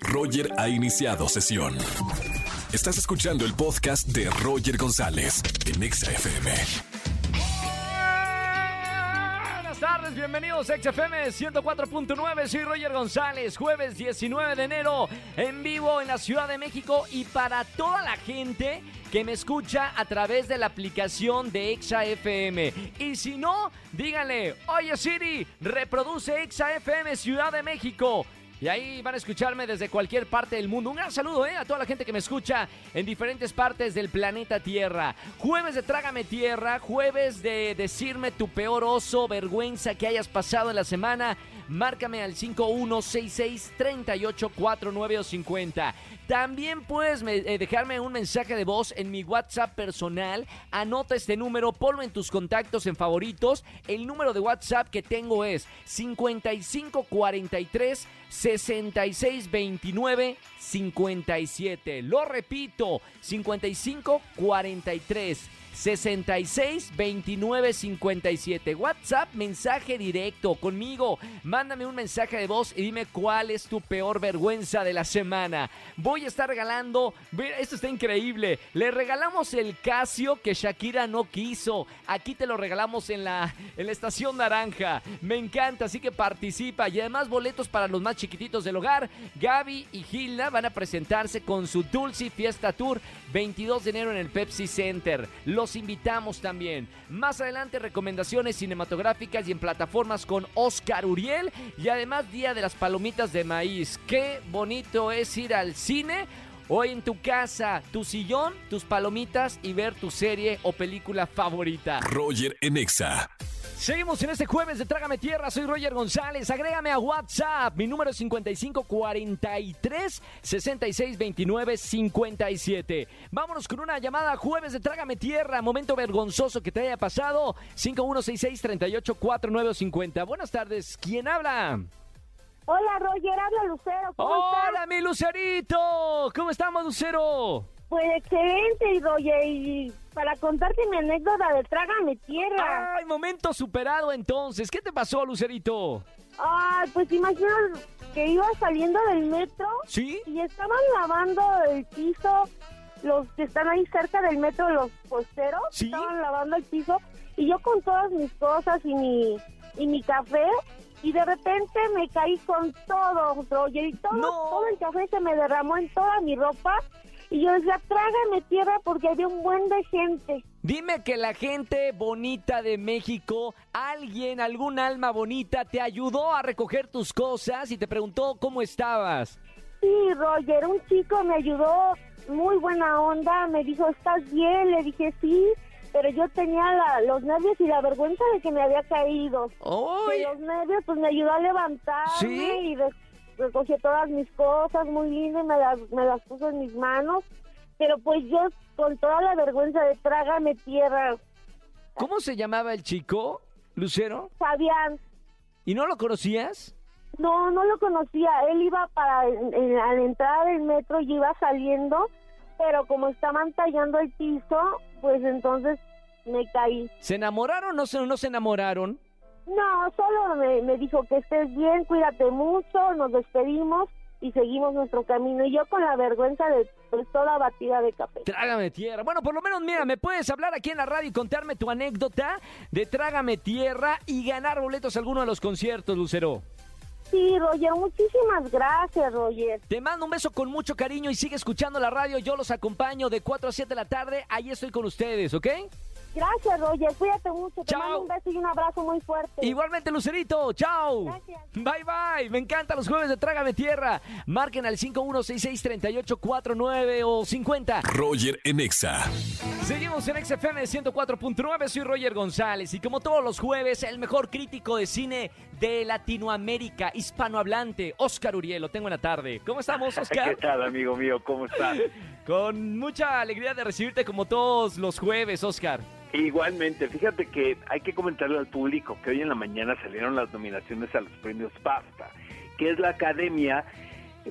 Roger ha iniciado sesión. Estás escuchando el podcast de Roger González en Exa FM. Buenas tardes, bienvenidos a XFM 104.9, soy Roger González, jueves 19 de enero, en vivo en la Ciudad de México y para toda la gente que me escucha a través de la aplicación de XFM. Y si no, díganle, oye Siri, reproduce XFM Ciudad de México. Y ahí van a escucharme desde cualquier parte del mundo. Un gran saludo ¿eh? a toda la gente que me escucha en diferentes partes del planeta Tierra. Jueves de Trágame Tierra, jueves de decirme tu peor oso, vergüenza que hayas pasado en la semana. Márcame al 5166-384950. También puedes me- eh, dejarme un mensaje de voz en mi WhatsApp personal. Anota este número, ponlo en tus contactos en favoritos. El número de WhatsApp que tengo es 5543 6629 57. Lo repito, 5543 66 29 57. WhatsApp, mensaje directo conmigo. Mándame un mensaje de voz y dime cuál es tu peor vergüenza de la semana. Voy a estar regalando. Esto está increíble. Le regalamos el Casio que Shakira no quiso. Aquí te lo regalamos en la, en la estación naranja. Me encanta, así que participa. Y además, boletos para los más chiquititos del hogar. Gaby y Gilda van a presentarse con su Dulce Fiesta Tour 22 de enero en el Pepsi Center. Los invitamos también. Más adelante, recomendaciones cinematográficas y en plataformas con Oscar Uriel. Y además, Día de las Palomitas de Maíz. Qué bonito es ir al cine. O en tu casa, tu sillón, tus palomitas y ver tu serie o película favorita. Roger en Exa. Seguimos en este jueves de Trágame Tierra, soy Roger González. Agrégame a WhatsApp, mi número es 5543 6629 57. Vámonos con una llamada jueves de Trágame Tierra, momento vergonzoso que te haya pasado. 5166 384950. Buenas tardes, ¿quién habla? Hola Roger, habla Lucero, ¿cómo Hola, estás? mi Lucerito. ¿Cómo estamos, Lucero? Pues excelente, Roger, y para contarte mi anécdota de Trágame Tierra. Ay, momento superado entonces. ¿Qué te pasó, Lucerito? Ay, pues imaginas que iba saliendo del metro ¿Sí? y estaban lavando el piso, los que están ahí cerca del metro, los posteros, ¿Sí? estaban lavando el piso y yo con todas mis cosas y mi, y mi café y de repente me caí con todo, Roger, y todo, No. todo el café se me derramó en toda mi ropa y yo decía, trágame tierra porque había un buen de gente. Dime que la gente bonita de México, alguien, algún alma bonita, te ayudó a recoger tus cosas y te preguntó cómo estabas. Sí, Roger, un chico me ayudó, muy buena onda, me dijo, ¿estás bien? Le dije, sí, pero yo tenía la- los nervios y la vergüenza de que me había caído. De ¡Ay! los nervios, pues me ayudó a levantarme ¿Sí? y re- recogió todas mis cosas muy lindo y me las, me las puso en mis manos. Pero pues yo, con toda la vergüenza de trágame tierra, ¿Cómo se llamaba el chico, Lucero? Fabián, ¿Y no lo conocías? No, no lo conocía. Él iba para en- en- a la entrada del metro y iba saliendo, pero como estaban tallando el piso, pues entonces me caí. ¿Se enamoraron o no se, no se enamoraron? No, solo me, me dijo que estés bien, cuídate mucho, nos despedimos y seguimos nuestro camino. Y yo con la vergüenza de pues, toda batida de café. Trágame tierra. Bueno, por lo menos, mira, me puedes hablar aquí en la radio y contarme tu anécdota de Trágame tierra y ganar boletos a alguno de los conciertos, Lucero. Sí, Roger, muchísimas gracias, Roger. Te mando un beso con mucho cariño y sigue escuchando la radio. Yo los acompaño de 4 a 7 de la tarde. Ahí estoy con ustedes, ¿ok? Gracias, Roger. Cuídate mucho. Te Chao. mando un beso y un abrazo muy fuerte. Igualmente, Lucerito. Chao. Gracias. Bye, bye. Me encantan los jueves de Trágame Tierra. Marquen al 5166-3849 o 50. Roger en Exa. Seguimos en XFM 104.9. Soy Roger González y como todos los jueves, el mejor crítico de cine de Latinoamérica, hispanohablante, Oscar Uriel. Lo tengo en la tarde. ¿Cómo estamos, ¿Qué Oscar? tal, amigo mío? ¿Cómo estás? Con mucha alegría de recibirte como todos los jueves, Oscar. Igualmente, fíjate que hay que comentarle al público que hoy en la mañana salieron las nominaciones a los premios BAFTA, que es la academia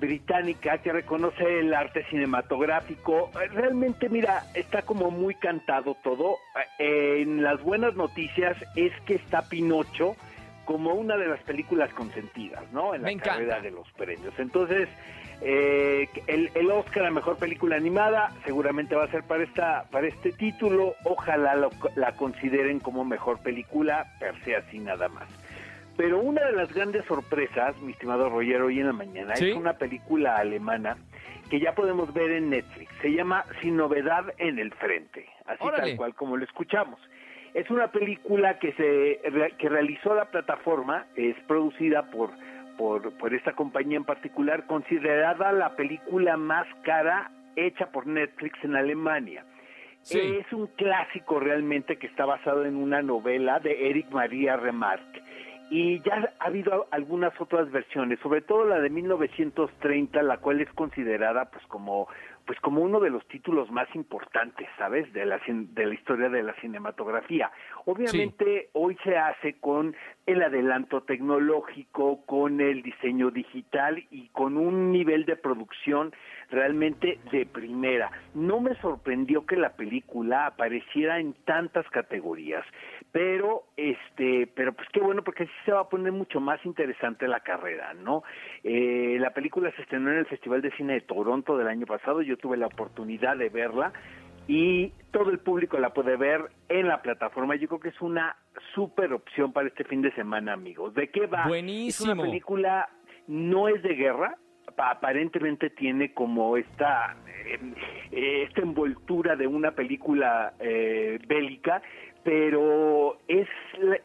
británica que reconoce el arte cinematográfico. Realmente, mira, está como muy cantado todo. Eh, En las buenas noticias es que está Pinocho como una de las películas consentidas, ¿no? En la Me carrera encanta. de los premios. Entonces, eh, el, el Oscar a Mejor Película Animada seguramente va a ser para esta para este título. Ojalá lo- la consideren como mejor película, per se así nada más. Pero una de las grandes sorpresas, mi estimado Roger, hoy en la mañana, Sí. es una película alemana que ya podemos ver en Netflix. Se llama Sin Novedad en el Frente, así Órale. tal cual como lo escuchamos. Es una película que se que realizó la plataforma, es producida por, por, por esta compañía en particular, considerada la película más cara hecha por Netflix en Alemania. Sí. Es un clásico realmente que está basado en una novela de Eric Maria Remarque. Y ya ha habido algunas otras versiones, sobre todo la de 1930, la cual es considerada pues como pues como uno de los títulos más importantes, ¿sabes? De la de la historia de la cinematografía. Obviamente hoy se hace con el adelanto tecnológico, con el diseño digital y con un nivel de producción realmente de primera. No me sorprendió que la película apareciera en tantas categorías, pero este, pero pues qué bueno porque así se va a poner mucho más interesante la carrera, ¿no? Eh, la película se estrenó en el Festival de Cine de Toronto del año pasado, yo tuve la oportunidad de verla y todo el público la puede ver en la plataforma. Yo creo que es una súper opción para este fin de semana, amigos. ¿De qué va? Es Buenísimo. una película, no es de guerra, pa- aparentemente tiene como esta, eh, eh, esta envoltura de una película eh, bélica, pero es,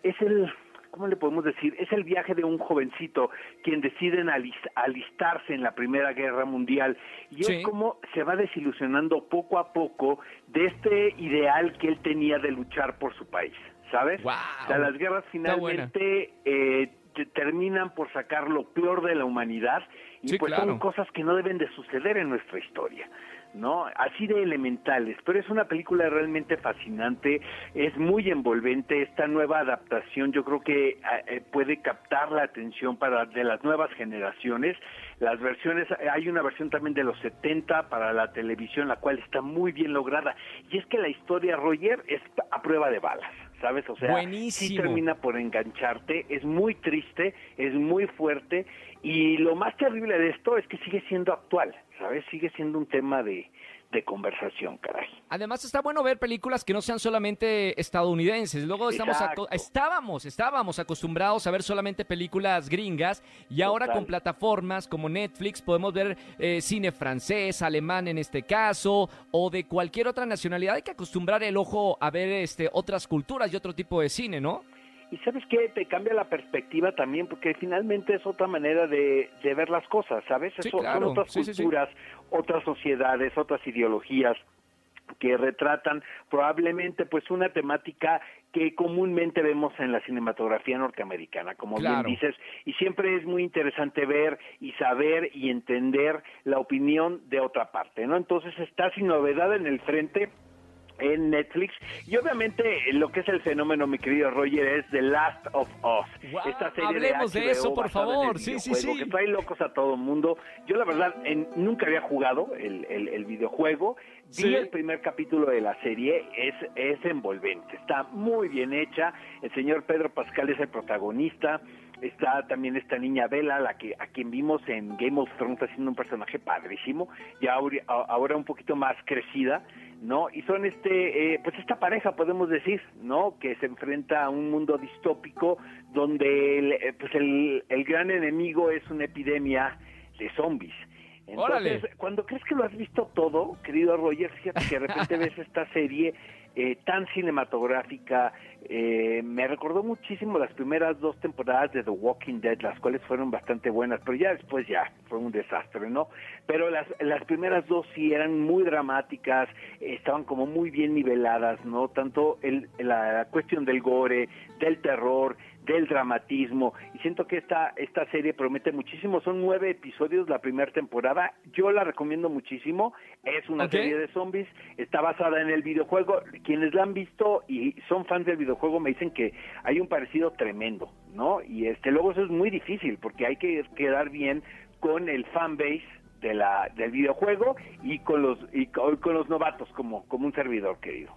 es el... ¿Cómo le podemos decir? Es el viaje de un jovencito quien decide alis- alistarse en la Primera Guerra Mundial y Sí. es como se va desilusionando poco a poco de este ideal que él tenía de luchar por su país, ¿sabes? Guau. O sea, las guerras finalmente eh, te- terminan por sacar lo peor de la humanidad y Sí, pues claro. son cosas que no deben de suceder en nuestra historia. ¿No? Así de elementales, pero es una película realmente fascinante, es muy envolvente, esta nueva adaptación yo creo que eh, puede captar la atención para de las nuevas generaciones, las versiones, hay una versión también de los 70 para la televisión, la cual está muy bien lograda, y es que la historia, Roger, es a prueba de balas. ¿Sabes? O sea, sí termina por engancharte, es muy triste, es muy fuerte, y lo más terrible de esto es que sigue siendo actual, ¿sabes? Sigue siendo un tema de, de conversación, caray. Además está bueno ver películas que no sean solamente estadounidenses. Luego estamos estábamos, estábamos acostumbrados a ver solamente películas gringas y ahora Total. con plataformas como Netflix podemos ver eh, cine francés, alemán en este caso, o de cualquier otra nacionalidad. Hay que acostumbrar el ojo a ver este otras culturas y otro tipo de cine, ¿no? Y sabes qué, te cambia la perspectiva también, porque finalmente es otra manera de, de ver las cosas, ¿sabes? Sí, Eso- claro. Son otras Sí, sí, sí. culturas, otras sociedades, otras ideologías que retratan probablemente pues una temática que comúnmente vemos en la cinematografía norteamericana, como Claro. bien dices, y siempre es muy interesante ver y saber y entender la opinión de otra parte, ¿no? Entonces está sin novedad en el frente en Netflix. Y obviamente lo que es el fenómeno mi querido Roger es The Last of Us. Esta serie hablemos de HBO eso, por favor. Sí, sí, sí. que trae locos a todo el mundo. Yo la verdad en- nunca había jugado el, el- el videojuego. Vi Sí. el primer capítulo de la serie. Es, es envolvente. Está muy bien hecha. El señor Pedro Pascal es el protagonista. Está también esta niña Bella, la que a quien vimos en Game of Thrones haciendo un personaje padrísimo, ya ahora, ahora un poquito más crecida, ¿no? Y son este, eh, pues esta pareja podemos decir, ¿no? Que se enfrenta a un mundo distópico donde el, eh, pues el, el gran enemigo es una epidemia de zombies. Entonces, Órale. cuando crees que lo has visto todo, querido Roger, fíjate que de repente ves esta serie eh, tan cinematográfica, eh, me recordó muchísimo las primeras dos temporadas de The Walking Dead, las cuales fueron bastante buenas, pero ya después ya fue un desastre, ¿no? Pero las, las primeras dos sí eran muy dramáticas, estaban como muy bien niveladas, ¿no? Tanto el, la cuestión del gore, del terror, del dramatismo. Y siento que esta esta serie promete muchísimo. Son nueve episodios la primera temporada. Yo la recomiendo muchísimo. Es una serie de zombies. Está basada en el videojuego. Quienes la han visto y son fans del videojuego me dicen que hay un parecido tremendo no y este luego eso es muy difícil porque hay que quedar bien con el fanbase de la del videojuego y con los y con, con los novatos como como un servidor querido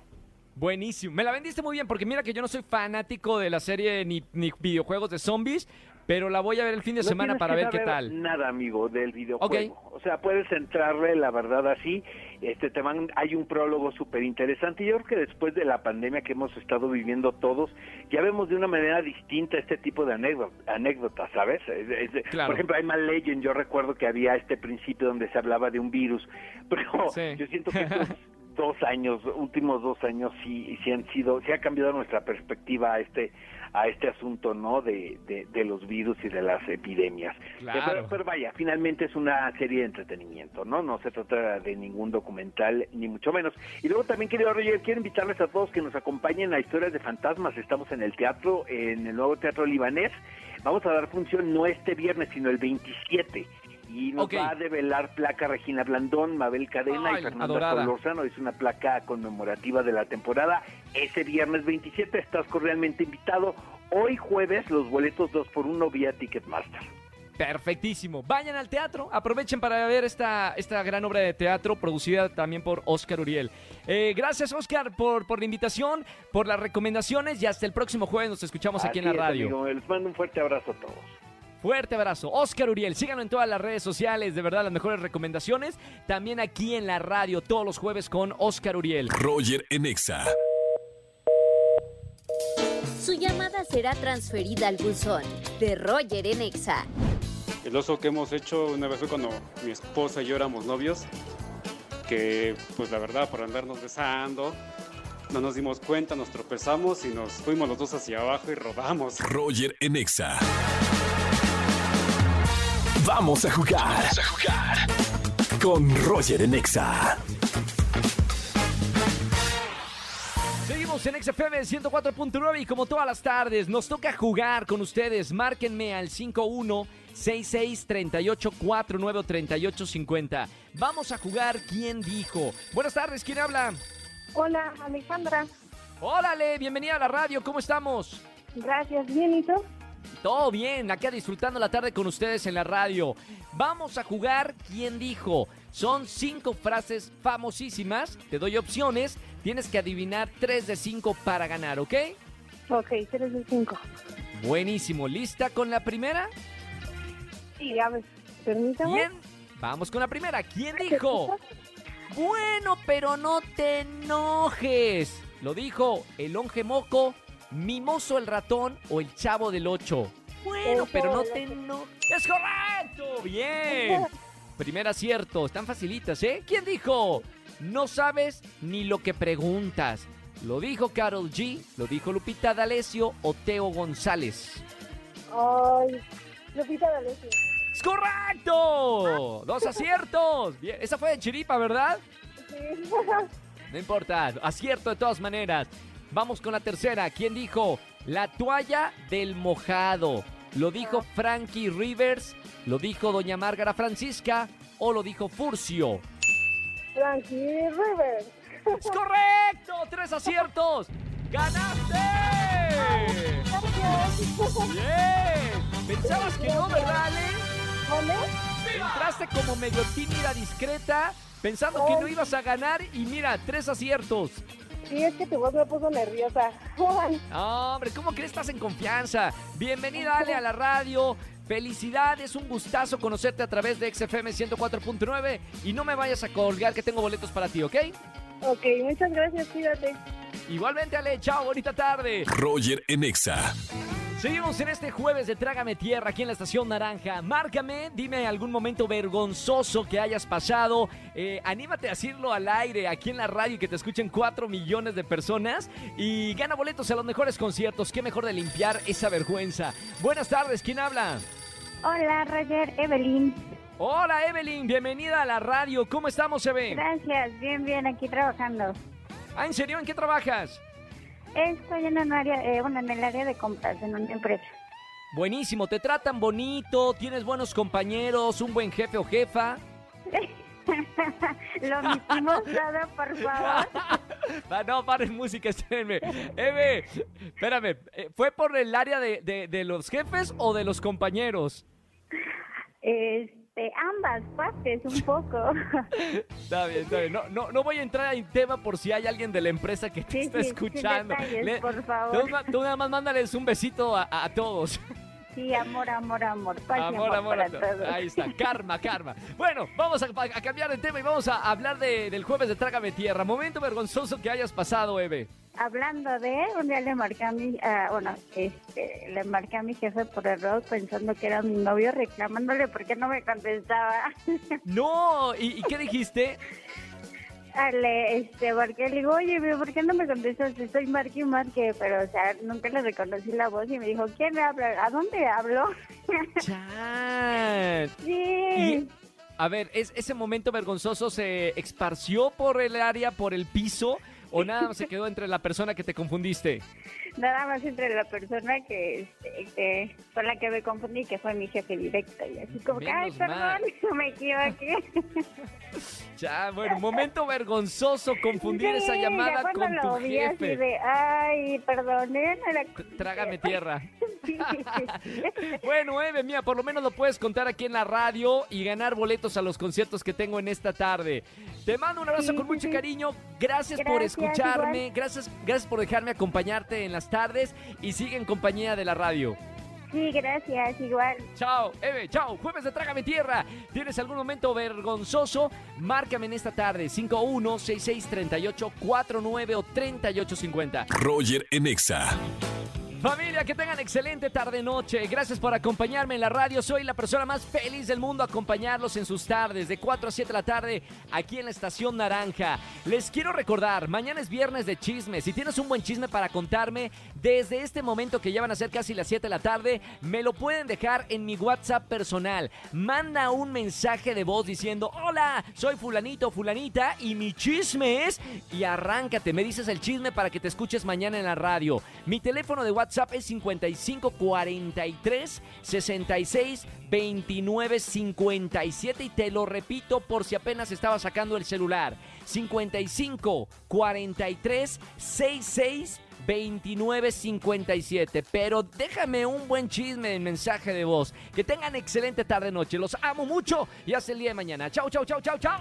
Buenísimo. Me la vendiste muy bien porque mira que yo no soy fanático de la serie ni, ni videojuegos de zombies, pero la voy a ver el fin de No semana para ver qué tal. Nada, amigo, del videojuego. O sea, puedes entrarle, la verdad, así. Este te van, hay un prólogo súper interesante. Yo creo que después de la pandemia que hemos estado viviendo todos, ya vemos de una manera distinta este tipo de anécdot- anécdotas, ¿sabes? Es- es- Claro. Por ejemplo, hay más Legend. Yo recuerdo que había este principio donde se hablaba de un virus, pero Sí. yo siento que estos dos años, últimos dos años, sí, sí han sido, sí ha cambiado nuestra perspectiva a este a este asunto, ¿no? De, de, de los virus y de las epidemias. Claro. Pero, pero vaya, finalmente es una serie de entretenimiento, ¿no? No se trata de ningún documental, ni mucho menos. Y luego también, querido Roger, quiero invitarles a todos que nos acompañen a Historias de Fantasmas. Estamos en el teatro, en el nuevo Teatro Libanés. Vamos a dar función no este viernes, sino el 27. Y nos va a develar placa Regina Blandón, Mabel Cadena Ay, y Fernanda adorada. Solórzano. Es una placa conmemorativa de la temporada. Ese viernes 27 estás cordialmente invitado. Hoy jueves los boletos 2 por 1 vía Ticketmaster. Perfectísimo. Vayan al teatro, aprovechen para ver esta, esta gran obra de teatro producida también por Oscar Uriel. Eh, gracias Oscar por, por la invitación, por las recomendaciones y hasta el próximo jueves nos escuchamos aquí en la es, radio. amigo. Les mando un fuerte abrazo a todos. Fuerte abrazo. Oscar Uriel, síganlo en todas las redes sociales, de verdad las mejores recomendaciones. También aquí en la radio todos los jueves con Oscar Uriel. Roger en Exa. Su llamada será transferida al buzón de Roger en Exa. El oso que hemos hecho una vez fue cuando mi esposa y yo éramos novios, que pues la verdad por andarnos besando, no nos dimos cuenta, nos tropezamos y nos fuimos los dos hacia abajo y rodamos. Roger en Exa. Vamos a jugar. Vamos a jugar. Con Roger en Exa. Seguimos en XFM 104.9 y como todas las tardes nos toca jugar con ustedes. Márquenme al 51 66 38 49 38 50. Vamos a jugar ¿Quién dijo? Buenas tardes, ¿quién habla? Hola, Alejandra. Órale, bienvenida a la radio, ¿cómo estamos? Gracias, bien, ¿y tú? Todo bien, acá disfrutando la tarde con ustedes en la radio. Vamos a jugar ¿Quién dijo? Son cinco frases famosísimas, te doy opciones, tienes que adivinar tres de cinco para ganar, ¿ok? Ok, 3 de 5. Buenísimo, ¿lista con la primera? Sí, a ver, permítame. ¿Quién? Vamos con la primera. ¿Quién dijo? Bueno, pero no te enojes. Lo dijo el longe moco, mimoso el ratón o el chavo del ocho. Bueno, El pero no te. ¡Es correcto! Bien. Primer acierto. Están facilitas, ¿eh? ¿Quién dijo? No sabes ni lo que preguntas. Lo dijo Carol G, lo dijo Lupita D'Alessio o Teo González. Ay, Lupita D'Alessio. ¡Es correcto! ¡Dos aciertos! Bien, esa fue de chiripa, ¿verdad? Sí. No importa, acierto de todas maneras. Vamos con la tercera. ¿Quién dijo? La toalla del mojado. ¿Lo dijo Frankie Rivers? ¿Lo dijo Doña Márgara Francisca? ¿O lo dijo Furcio? Frankie River. ¡Es correcto! ¡Tres aciertos! ¡Ganaste! ¡Bien! Pensabas que no, ¿verdad, Ale? ¿Vale? Entraste como medio tímida, discreta, pensando que no ibas a ganar y mira, tres aciertos. Sí, es que tu voz me puso nerviosa. No, hombre, ¿cómo crees estás en confianza? Bienvenida, Ale, a la radio. Felicidades, un gustazo conocerte a través de XFM 104.9 y no me vayas a colgar que tengo boletos para ti, ¿ok? ok, muchas gracias, cuídate. Igualmente, Ale, chao, bonita tarde. Roger en Exa. Seguimos en este jueves de Trágame Tierra aquí en la Estación Naranja. Márcame, dime algún momento vergonzoso que hayas pasado. Eh, anímate a decirlo al aire aquí en la radio y que te escuchen 4 millones de personas. Y gana boletos a los mejores conciertos. Qué mejor de limpiar esa vergüenza. Buenas tardes, ¿quién habla? Hola, Roger, Evelyn. Hola Evelyn, bienvenida a la radio. ¿Cómo estamos, Eve? Gracias, bien, bien, aquí trabajando. Ah, ¿en serio? ¿En qué trabajas? Estoy en un área, eh, bueno, en el área de compras, en una empresa. Buenísimo, te tratan bonito, tienes buenos compañeros, un buen jefe o jefa. Lo mismo todo, por favor. Ah, no, paren música, espérenme. Eve, espérame, eh, ¿fue por el área de, de- de los jefes o de los compañeros? Este, Este, ambas partes, un poco. Está bien, está bien. No, no, no voy a entrar en tema por si hay alguien de la empresa que te Sí, está sí, escuchando. detalles, por tú, favor. ma- tú nada más mándales un besito a, a todos. Sí, amor, amor, amor. Paz Amor, amor. Ahí está, karma, karma. Bueno, vamos a, a cambiar de tema y vamos a hablar de- del jueves de Trágame Tierra. Momento vergonzoso que hayas pasado, Eve. Hablando de, un día le marqué a mi, ah, bueno, este, le marqué a mi jefe por error pensando que era mi novio, reclamándole porque no me contestaba. No, ¿y, y qué dijiste? Ah, le, este, marqué, le digo, oye, ¿por qué no me contestas? Estoy marque y marque, pero, o sea, nunca le reconocí la voz y me dijo, ¿quién me habla? ¿A dónde hablo? Chan. sí. Y- A ver, ¿es, ¿ese momento vergonzoso se esparció por el área, por el piso? ¿O nada más se quedó entre la persona que te confundiste? Nada más entre la persona que, este, que con la que me confundí, que fue mi jefe directo. Y así como que, ay, perdón, mal. me equivoqué. Ya, bueno, momento vergonzoso confundir esa llamada ya con tu así jefe. de, ay, perdón, ¿eh? no era- Trágame tierra. Bueno, Eve, mía, por lo menos lo puedes contar aquí en la radio y ganar boletos a los conciertos que tengo en esta tarde. Te mando un abrazo Sí, con sí, mucho sí. cariño. Gracias, por escucharme. igual. Gracias, gracias por dejarme acompañarte en las tardes y sigue en compañía de la radio. Sí, gracias, igual. Chao, Eve, chao. Jueves de Trágame Tierra. ¿Tienes algún momento vergonzoso? Márcame en esta tarde. 51663849 o 3850. Roger en Exa. Familia, que tengan excelente tarde-noche. Gracias por acompañarme en la radio. Soy la persona más feliz del mundo acompañarlos en sus tardes, de 4 a 7 de la tarde, aquí en la Estación Naranja. Les quiero recordar, mañana es viernes de chismes. Si tienes un buen chisme para contarme, desde este momento que ya van a ser casi las 7 de la tarde, me lo pueden dejar en mi WhatsApp personal. Manda un mensaje de voz diciendo, hola, soy fulanito, fulanita, y mi chisme es... Y arráncate, me dices el chisme para que te escuches mañana en la radio. Mi teléfono de WhatsApp es 5543 66 29 57 y te lo repito por si apenas estaba sacando el celular. 55 43 66 2957. Pero déjame un buen chisme en mensaje de voz. Que tengan excelente tarde noche. Los amo mucho y hasta el día de mañana. Chau, chau, chau, chau, chau.